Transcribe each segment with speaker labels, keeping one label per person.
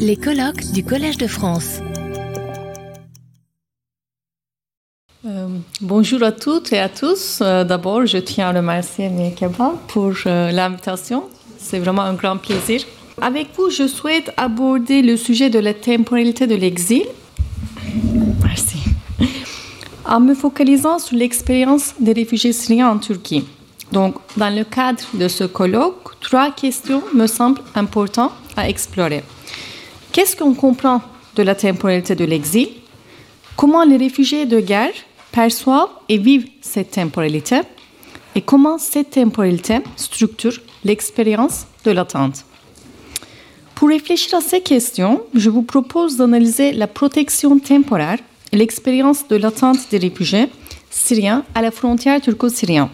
Speaker 1: Les colloques du Collège de France.
Speaker 2: Euh, bonjour à toutes et à tous. Euh, D'abord, je tiens à remercier Mekeba pour euh, l'invitation. C'est vraiment un grand plaisir. Avec vous, je souhaite aborder le sujet de la temporalité de l'exil. Merci. En me focalisant sur l'expérience des réfugiés syriens en Turquie. Donc, dans le cadre de ce colloque, trois questions me semblent importantes à explorer. Qu'est-ce qu'on comprend de la temporalité de l'exil? Comment les réfugiés de guerre perçoivent et vivent cette temporalité? Et comment cette temporalité structure l'expérience de l'attente? Pour réfléchir à ces questions, je vous propose d'analyser la protection temporaire et l'expérience de l'attente des réfugiés syriens à la frontière turco-syrienne.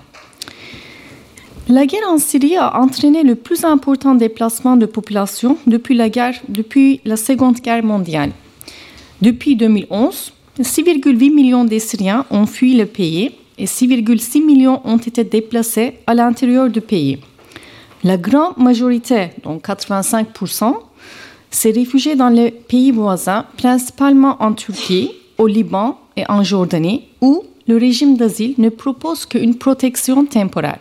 Speaker 2: La guerre en Syrie a entraîné le plus important déplacement de population depuis la, Seconde Guerre mondiale. Depuis 2011, 6,8 millions de Syriens ont fui le pays et 6,6 millions ont été déplacés à l'intérieur du pays. La grande majorité, donc 85%, s'est réfugiée dans les pays voisins, principalement en Turquie, au Liban et en Jordanie, où le régime d'asile ne propose qu'une protection temporaire.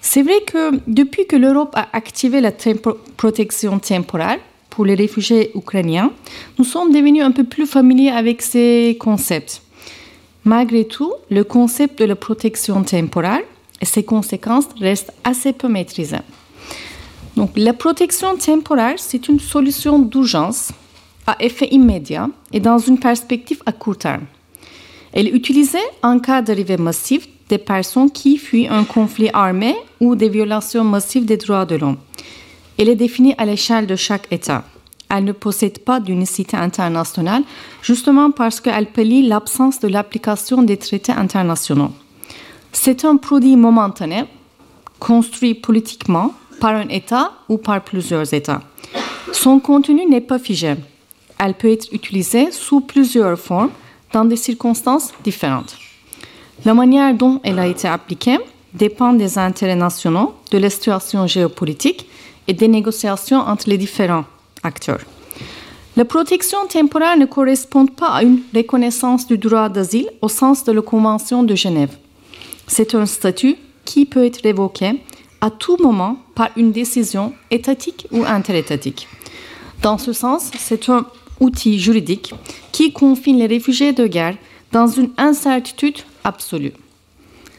Speaker 2: C'est vrai que depuis que l'Europe a activé la protection temporaire pour les réfugiés ukrainiens, nous sommes devenus un peu plus familiers avec ces concepts. Malgré tout, le concept de la protection temporaire et ses conséquences restent assez peu maîtrisées. Donc, la protection temporaire, c'est une solution d'urgence à effet immédiat et dans une perspective à court terme. Elle utilisée en cas d'arrivée massive des personnes qui fuient un conflit armé ou des violations massives des droits de l'homme. Elle est définie à l'échelle de chaque État. Elle ne possède pas d'unicité internationale, justement parce qu'elle pallie l'absence de l'application des traités internationaux. C'est un produit momentané, construit politiquement par un État ou par plusieurs États. Son contenu n'est pas figé. Elle peut être utilisée sous plusieurs formes dans des circonstances différentes. La manière dont elle a été appliquée dépend des intérêts nationaux, de la situation géopolitique et des négociations entre les différents acteurs. La protection temporaire ne correspond pas à une reconnaissance du droit d'asile au sens de la Convention de Genève. C'est un statut qui peut être révoqué à tout moment par une décision étatique ou interétatique. Dans ce sens, c'est un outil juridique qui confine les réfugiés de guerre dans une incertitude absolue.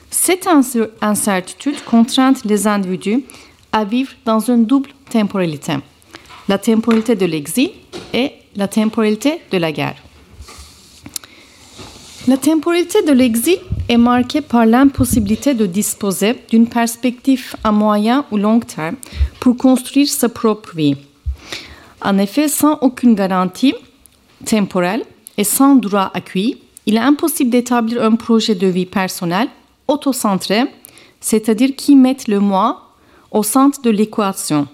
Speaker 2: Cette incertitude contraint les individus à vivre dans une double temporalité, la temporalité de l'exil et la temporalité de la guerre. La temporalité de l'exil est marquée par l'impossibilité de disposer d'une perspective à moyen ou long terme pour construire sa propre vie. En effet, sans aucune garantie temporelle et sans droit acquis, il est impossible d'établir un projet de vie personnel autocentré, c'est-à-dire qui mette le moi au centre de l'équation.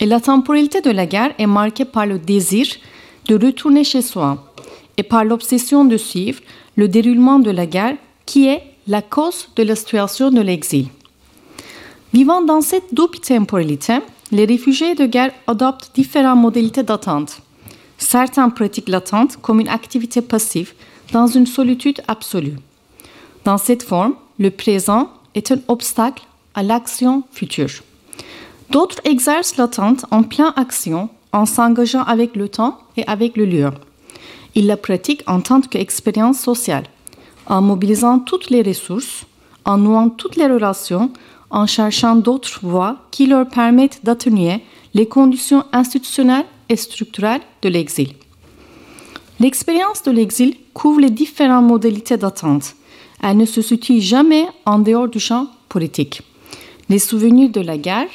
Speaker 2: Et la temporalité de la guerre est marquée par le désir de retourner chez soi et par l'obsession de suivre le déroulement de la guerre qui est la cause de la situation de l'exil. Vivant dans cette double temporalité, les réfugiés de guerre adoptent différentes modalités d'attente. Certains pratiquent l'attente comme une activité passive dans une solitude absolue. Dans cette forme, le présent est un obstacle à l'action future. D'autres exercent l'attente en pleine action en s'engageant avec le temps et avec le lieu. Ils la pratiquent en tant qu'expérience sociale, en mobilisant toutes les ressources, en nouant toutes les relations, en cherchant d'autres voies qui leur permettent d'atténuer les conditions institutionnelles et structurelles de l'exil. L'expérience de l'exil couvre les différentes modalités d'attente. Elle ne se situe jamais en dehors du champ politique. Les souvenirs de la guerre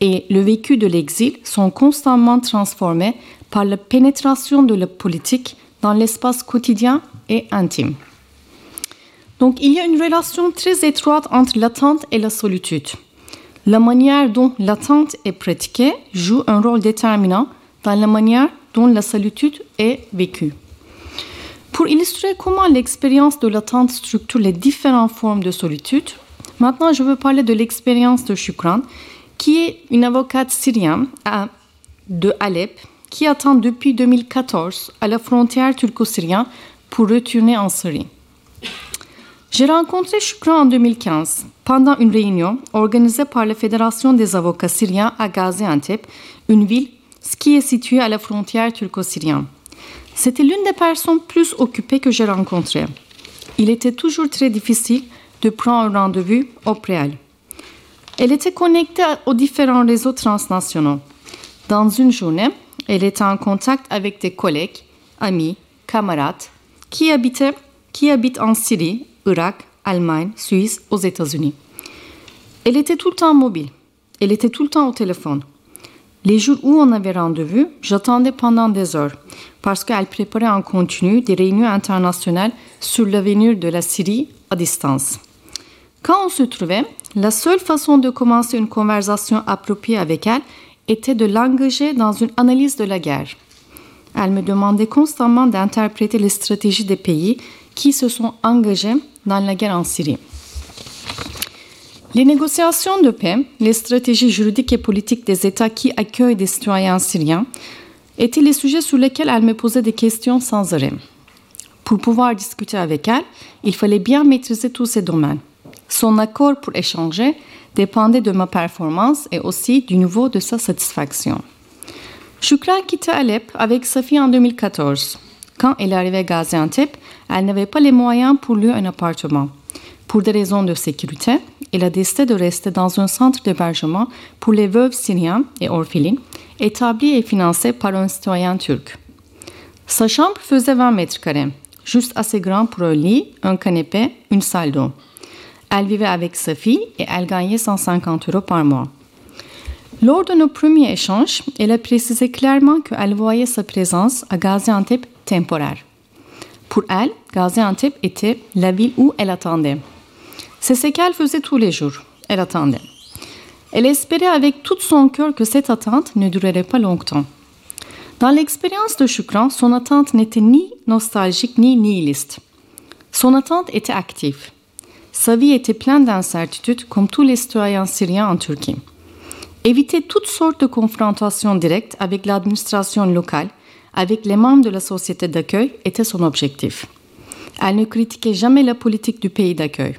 Speaker 2: et le vécu de l'exil sont constamment transformés par la pénétration de la politique dans l'espace quotidien et intime. Donc il y a une relation très étroite entre l'attente et la solitude. La manière dont l'attente est pratiquée joue un rôle déterminant dans la manière dont la solitude est vécue. Pour illustrer comment l'expérience de l'attente structure les différentes formes de solitude, maintenant je veux parler de l'expérience de Shukran, qui est une avocate syrienne de Alep qui attend depuis 2014 à la frontière turco-syrienne pour retourner en Syrie. J'ai rencontré Shukran en 2015 pendant une réunion organisée par la Fédération des avocats syriens à Gaziantep, une ville qui est située à la frontière turco-syrienne. C'était l'une des personnes plus occupées que j'ai rencontrées. Il était toujours très difficile de prendre un rendez-vous auprès d'elle. Elle était connectée aux différents réseaux transnationaux. Dans une journée, elle était en contact avec des collègues, amis, camarades qui habitent en Syrie, Irak, Allemagne, Suisse, aux États-Unis. Elle était tout le temps mobile. Elle était tout le temps au téléphone. Les jours où on avait rendez-vous, j'attendais pendant des heures parce qu'elle préparait en continu des réunions internationales sur l'avenir de la Syrie à distance. Quand on se trouvait, la seule façon de commencer une conversation appropriée avec elle était de l'engager dans une analyse de la guerre. Elle me demandait constamment d'interpréter les stratégies des pays qui se sont engagés dans la guerre en Syrie. Les négociations de paix, les stratégies juridiques et politiques des États qui accueillent des citoyens syriens étaient les sujets sur lesquels elle me posait des questions sans arrêt. Pour pouvoir discuter avec elle, il fallait bien maîtriser tous ces domaines. Son accord pour échanger dépendait de ma performance et aussi du niveau de sa satisfaction. Shukra quitta Alep avec sa fille en 2014. Quand elle arrivait à Gaziantep, elle n'avait pas les moyens pour lui un appartement. Pour des raisons de sécurité, elle a décidé de rester dans un centre d'hébergement pour les veuves syriennes et orphelines, établi et financé par un citoyen turc. Sa chambre faisait 20 mètres carrés, juste assez grand pour un lit, un canapé, une salle d'eau. Elle vivait avec sa fille et elle gagnait 150 euros par mois. Lors de nos premiers échanges, elle a précisé clairement qu'elle voyait sa présence à Gaziantep temporaire. Pour elle, Gaziantep était la ville où elle attendait. C'est ce qu'elle faisait tous les jours. Elle attendait. Elle espérait avec tout son cœur que cette attente ne durerait pas longtemps. Dans l'expérience de Shukran, son attente n'était ni nostalgique ni nihiliste. Son attente était active. Sa vie était pleine d'incertitudes comme tous les citoyens syriens en Turquie. Éviter toutes sortes de confrontations directes avec l'administration locale, avec les membres de la société d'accueil était son objectif. Elle ne critiquait jamais la politique du pays d'accueil.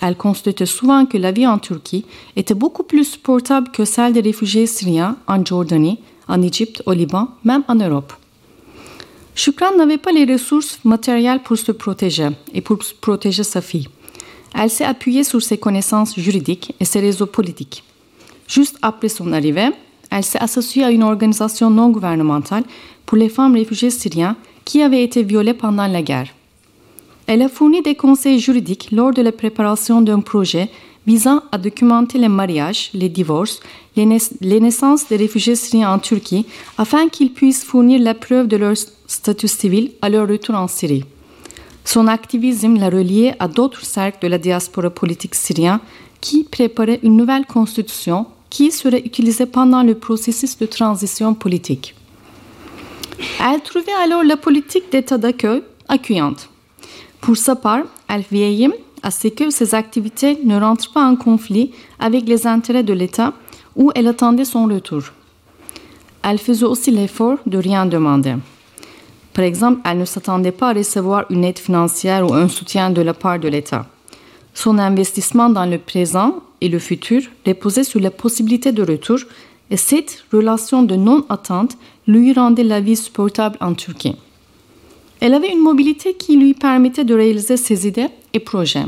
Speaker 2: Elle constatait souvent que la vie en Turquie était beaucoup plus supportable que celle des réfugiés syriens en Jordanie, en Égypte, au Liban, même en Europe. Shukran n'avait pas les ressources matérielles pour se protéger et pour protéger sa fille. Elle s'est appuyée sur ses connaissances juridiques et ses réseaux politiques. Juste après son arrivée, elle s'est associée à une organisation non gouvernementale pour les femmes réfugiées syriennes qui avaient été violées pendant la guerre. Elle a fourni des conseils juridiques lors de la préparation d'un projet visant à documenter les mariages, les divorces, les, naissances des réfugiés syriens en Turquie afin qu'ils puissent fournir la preuve de leur statut civil à leur retour en Syrie. Son activisme l'a relié à d'autres cercles de la diaspora politique syrienne qui préparaient une nouvelle constitution qui utilisée pendant le processus de transition politique. Elle trouvait alors la politique d'État d'accueil accueillante. Pour sa part, elle veillait à ce que ses activités ne rentrent pas en conflit avec les intérêts de l'État où elle attendait son retour. Elle faisait aussi l'effort de rien demander. Par exemple, elle ne s'attendait pas à recevoir une aide financière ou un soutien de la part de l'État. Son investissement dans le présent et le futur reposait sur la possibilité de retour et cette relation de non-attente lui rendait la vie supportable en Turquie. Elle avait une mobilité qui lui permettait de réaliser ses idées et projets.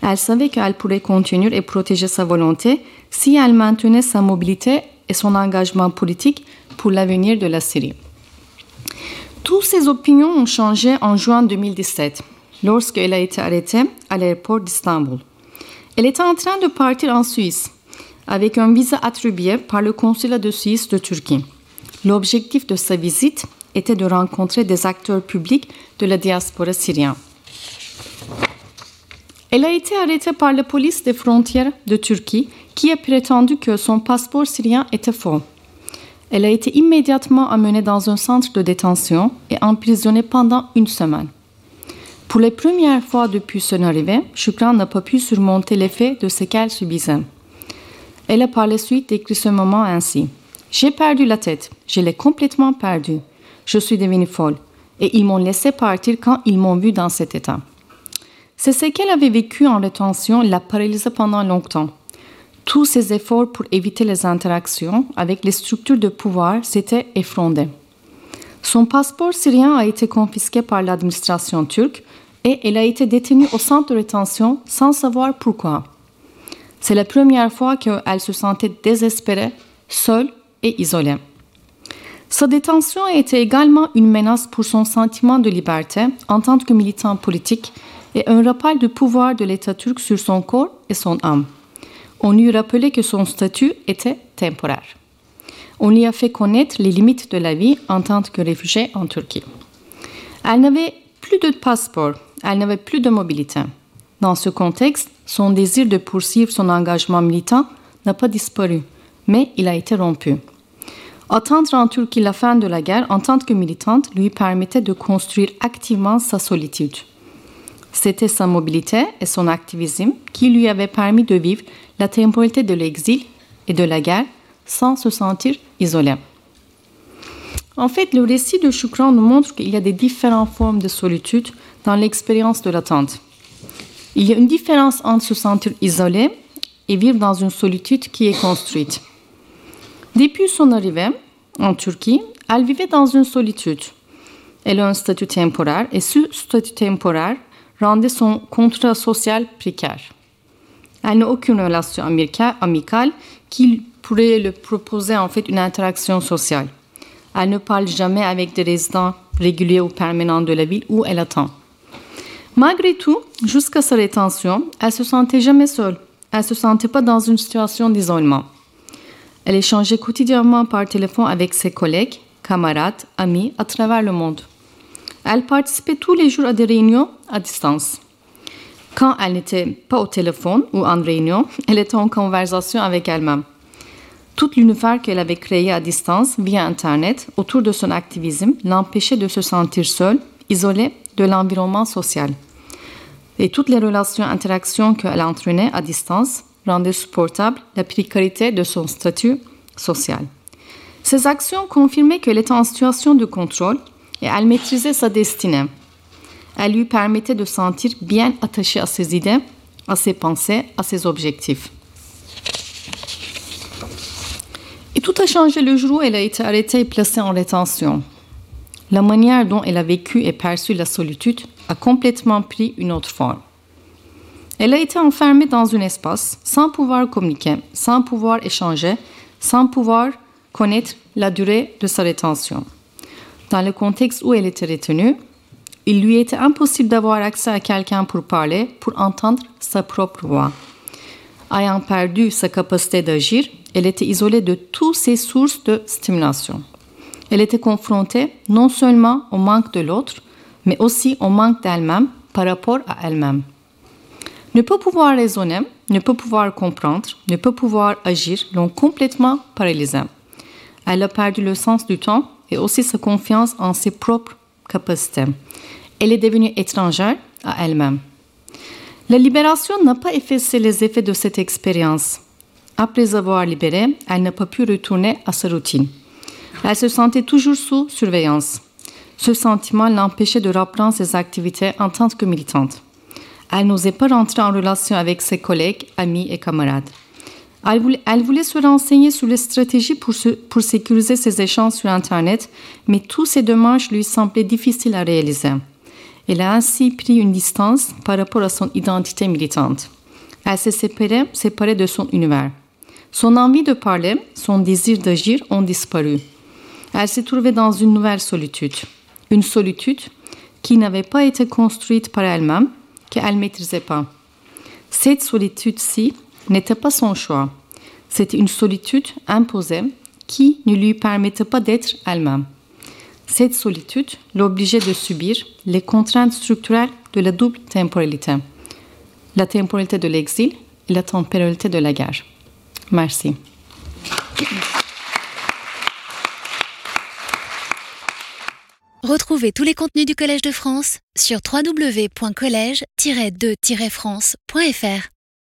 Speaker 2: Elle savait qu'elle pourrait continuer et protéger sa volonté si elle maintenait sa mobilité et son engagement politique pour l'avenir de la Syrie. Toutes ses opinions ont changé en juin 2017, lorsqu'elle a été arrêtée à l'aéroport d'Istanbul. Elle était en train de partir en Suisse avec un visa attribué par le consulat de Suisse de Turquie. L'objectif de sa visite était de rencontrer des acteurs publics de la diaspora syrienne. Elle a été arrêtée par la police des frontières de Turquie qui a prétendu que son passeport syrien était faux. Elle a été immédiatement amenée dans un centre de détention et emprisonnée pendant une semaine. Pour les premières fois depuis son arrivée, Shukran n'a pas pu surmonter l'effet de ce qu'elle subissait. Elle a par la suite décrit ce moment ainsi. J'ai perdu la tête, je l'ai complètement perdue. Je suis devenue folle et ils m'ont laissé partir quand ils m'ont vu dans cet état. C'est ce qu'elle avait vécu en rétention l'a paralysée pendant longtemps. Tous ses efforts pour éviter les interactions avec les structures de pouvoir s'étaient effondrés. Son passeport syrien a été confisqué par l'administration turque et elle a été détenue au centre de rétention sans savoir pourquoi. C'est la première fois qu'elle se sentait désespérée, seule et isolée. Sa détention a été également une menace pour son sentiment de liberté en tant que militant politique et un rappel du pouvoir de l'État turc sur son corps et son âme. On lui rappelait que son statut était temporaire. On lui a fait connaître les limites de la vie en tant que réfugiée en Turquie. Elle n'avait plus de passeport, elle n'avait plus de mobilité. Dans ce contexte, son désir de poursuivre son engagement militant n'a pas disparu, mais il a été rompu. Attendre en Turquie la fin de la guerre en tant que militante lui permettait de construire activement sa solitude. C'était sa mobilité et son activisme qui lui avaient permis de vivre la temporalité de l'exil et de la guerre sans se sentir isolé. En fait, le récit de Shukran nous montre qu'il y a des différentes formes de solitude dans l'expérience de l'attente. Il y a une différence entre se sentir isolé et vivre dans une solitude qui est construite. Depuis son arrivée en Turquie, elle vivait dans une solitude. Elle a un statut temporaire et ce statut temporaire rendait son contrat social précaire. Elle n'a aucune relation amicale qui pourrait lui proposer en fait une interaction sociale. Elle ne parle jamais avec des résidents réguliers ou permanents de la ville où elle attend. Malgré tout, jusqu'à sa rétention, elle se sentait jamais seule. Elle se sentait pas dans une situation d'isolement. Elle échangeait quotidiennement par téléphone avec ses collègues, camarades, amis à travers le monde. Elle participait tous les jours à des réunions à distance. Quand elle n'était pas au téléphone ou en réunion, elle était en conversation avec elle-même. Tout l'univers qu'elle avait créé à distance via Internet autour de son activisme l'empêchait de se sentir seule, isolée de l'environnement social. Et toutes les relations interactions qu'elle entraînait à distance rendait supportable la précarité de son statut social. Ces actions confirmaient qu'elle était en situation de contrôle et elle maîtrisait sa destinée. Elle lui permettait de sentir bien attachée à ses idées, à ses pensées, à ses objectifs. Et tout a changé le jour où elle a été arrêtée et placée en rétention. La manière dont elle a vécu et perçu la solitude a complètement pris une autre forme. Elle a été enfermée dans un espace sans pouvoir communiquer, sans pouvoir échanger, sans pouvoir connaître la durée de sa rétention. Dans le contexte où elle était retenue, il lui était impossible d'avoir accès à quelqu'un pour parler, pour entendre sa propre voix. Ayant perdu sa capacité d'agir, elle était isolée de toutes ses sources de stimulation. Elle était confrontée non seulement au manque de l'autre, mais aussi au manque d'elle-même par rapport à elle-même. Ne pas pouvoir raisonner, ne pas pouvoir comprendre, ne pas pouvoir agir l'ont complètement paralysée. Elle a perdu le sens du temps et aussi sa confiance en ses propres capacités. Elle est devenue étrangère à elle-même. La libération n'a pas effacé les effets de cette expérience. Après avoir libéré, elle n'a pas pu retourner à sa routine. Elle se sentait toujours sous surveillance. Ce sentiment l'empêchait de reprendre ses activités en tant que militante. Elle n'osait pas rentrer en relation avec ses collègues, amis et camarades. Elle voulait, se renseigner sur les stratégies pour, sécuriser ses échanges sur Internet, mais tous ces démarches lui semblaient difficiles à réaliser. Elle a ainsi pris une distance par rapport à son identité militante. Elle s'est séparée, séparée de son univers. Son envie de parler, son désir d'agir ont disparu. Elle s'est trouvée dans une nouvelle solitude. Une solitude qui n'avait pas été construite par elle-même, qu'elle ne maîtrisait pas. Cette solitude-ci n'était pas son choix. C'était une solitude imposée qui ne lui permettait pas d'être elle-même. Cette solitude l'obligeait de subir les contraintes structurelles de la double temporalité, la temporalité de l'exil et la temporalité de la guerre. Merci.
Speaker 1: Retrouvez tous les contenus du Collège de France sur www.colège-2-france.fr.